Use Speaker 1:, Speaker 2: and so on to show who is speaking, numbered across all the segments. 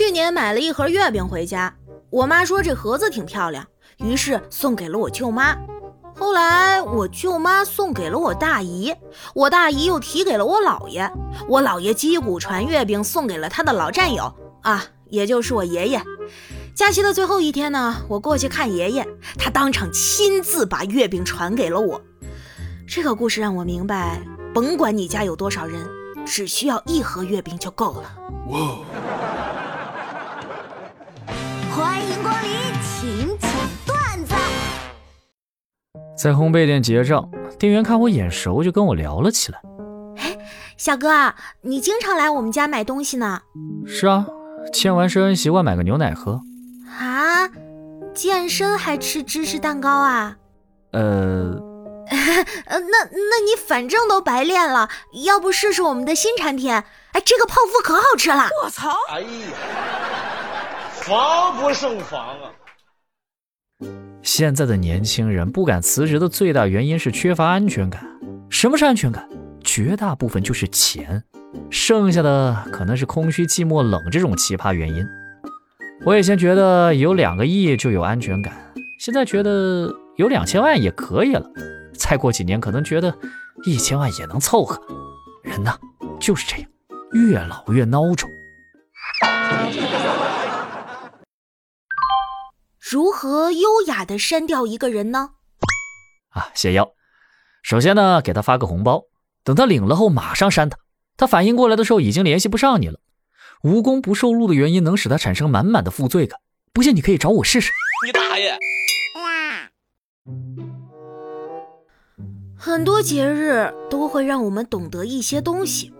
Speaker 1: 去年买了一盒月饼回家，我妈说这盒子挺漂亮，于是送给了我舅妈。后来我舅妈送给了我大姨，我大姨又提给了我姥爷，我姥爷击鼓传月饼送给了他的老战友啊，也就是我爷爷。假期的最后一天呢，我过去看爷爷，他当场亲自把月饼传给了我。这个故事让我明白，甭管你家有多少人，只需要一盒月饼就够了。哇！
Speaker 2: 欢迎光临，请讲段子。
Speaker 3: 在烘焙店结账，店员看我眼熟，就跟我聊了起来。
Speaker 1: 哎，小哥，你经常来我们家买东西呢？
Speaker 3: 是啊，健完身习惯买个牛奶喝。
Speaker 1: 啊，健身还吃芝士蛋糕啊？
Speaker 3: 呃，
Speaker 1: 呃，那那你反正都白练了，要不试试我们的新产品？哎，这个泡芙可好吃了！
Speaker 4: 我操！哎呀，防不胜防啊！
Speaker 3: 现在的年轻人不敢辞职的最大原因是缺乏安全感。什么是安全感？绝大部分就是钱，剩下的可能是空虚、寂寞、冷这种奇葩原因。我以前觉得有两个亿就有安全感，现在觉得有两千万也可以了。再过几年可能觉得一千万也能凑合。人呐，就是这样，越老越孬种。
Speaker 1: 如何优雅的删掉一个人呢？
Speaker 3: 啊，谢邀。首先呢，给他发个红包，等他领了后马上删他。他反应过来的时候，已经联系不上你了。无功不受禄的原因能使他产生满满的负罪感。不信你可以找我试试。
Speaker 4: 你大爷！
Speaker 1: 很多节日都会让我们懂得一些东西，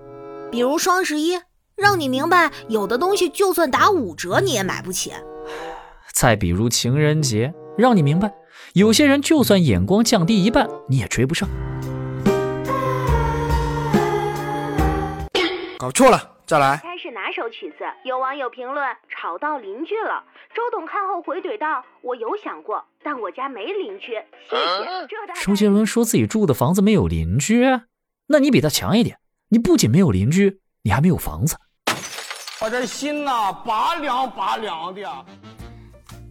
Speaker 1: 比如双十一，让你明白有的东西就算打五折你也买不起。
Speaker 3: 再比如情人节，让你明白，有些人就算眼光降低一半，你也追不上。
Speaker 5: 搞错了，再来。
Speaker 1: 该是哪首曲子？有网友评论吵到邻居了。周董看后回怼道：“我有想过，但我家没邻居。”谢谢。
Speaker 3: 周杰伦说自己住的房子没有邻居，那你比他强一点。你不仅没有邻居，你还没有房子。
Speaker 4: 我这心呐，拔凉拔凉的。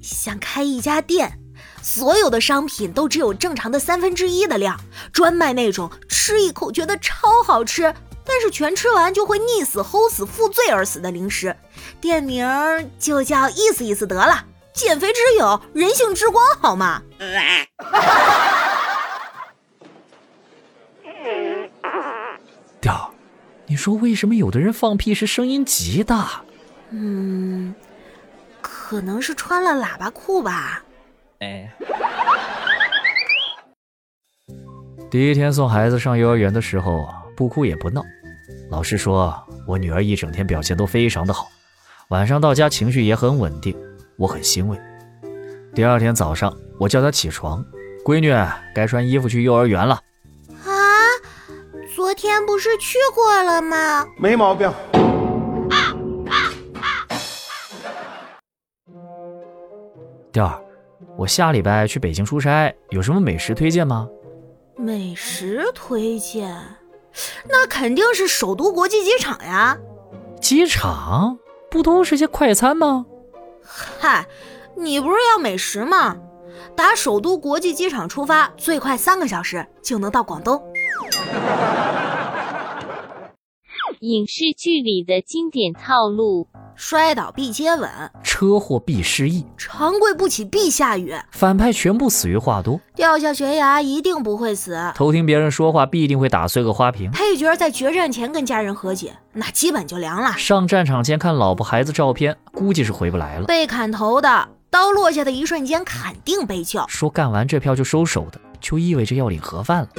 Speaker 1: 想开一家店，所有的商品都只有正常的三分之一的量，专卖那种吃一口觉得超好吃，但是全吃完就会溺死、齁死、负罪而死的零食。店名就叫意思意思得了，减肥之友，人性之光，好吗？
Speaker 3: 调，你说为什么有的人放屁是声音极大？
Speaker 1: 嗯。可能是穿了喇叭裤吧。
Speaker 3: 哎，第一天送孩子上幼儿园的时候，不哭也不闹。老师说我女儿一整天表现都非常的好，晚上到家情绪也很稳定，我很欣慰。第二天早上，我叫她起床，闺女该穿衣服去幼儿园了。啊，
Speaker 1: 昨天不是去过了吗？
Speaker 4: 没毛病。
Speaker 3: 调儿，我下礼拜去北京出差，有什么美食推荐吗？
Speaker 1: 美食推荐，那肯定是首都国际机场呀。
Speaker 3: 机场不都是些快餐吗？
Speaker 1: 嗨，你不是要美食吗？打首都国际机场出发，最快三个小时就能到广东。
Speaker 6: 影视剧里的经典套路。
Speaker 1: 摔倒必接吻，
Speaker 3: 车祸必失忆，
Speaker 1: 长跪不起必下雨，
Speaker 3: 反派全部死于话多，
Speaker 1: 掉下悬崖一定不会死，
Speaker 3: 偷听别人说话必定会打碎个花瓶，
Speaker 1: 配角在决战前跟家人和解，那基本就凉了。
Speaker 3: 上战场前看老婆孩子照片，估计是回不来了。
Speaker 1: 被砍头的刀落下的一瞬间肯定被叫，
Speaker 3: 说干完这票就收手的，就意味着要领盒饭了。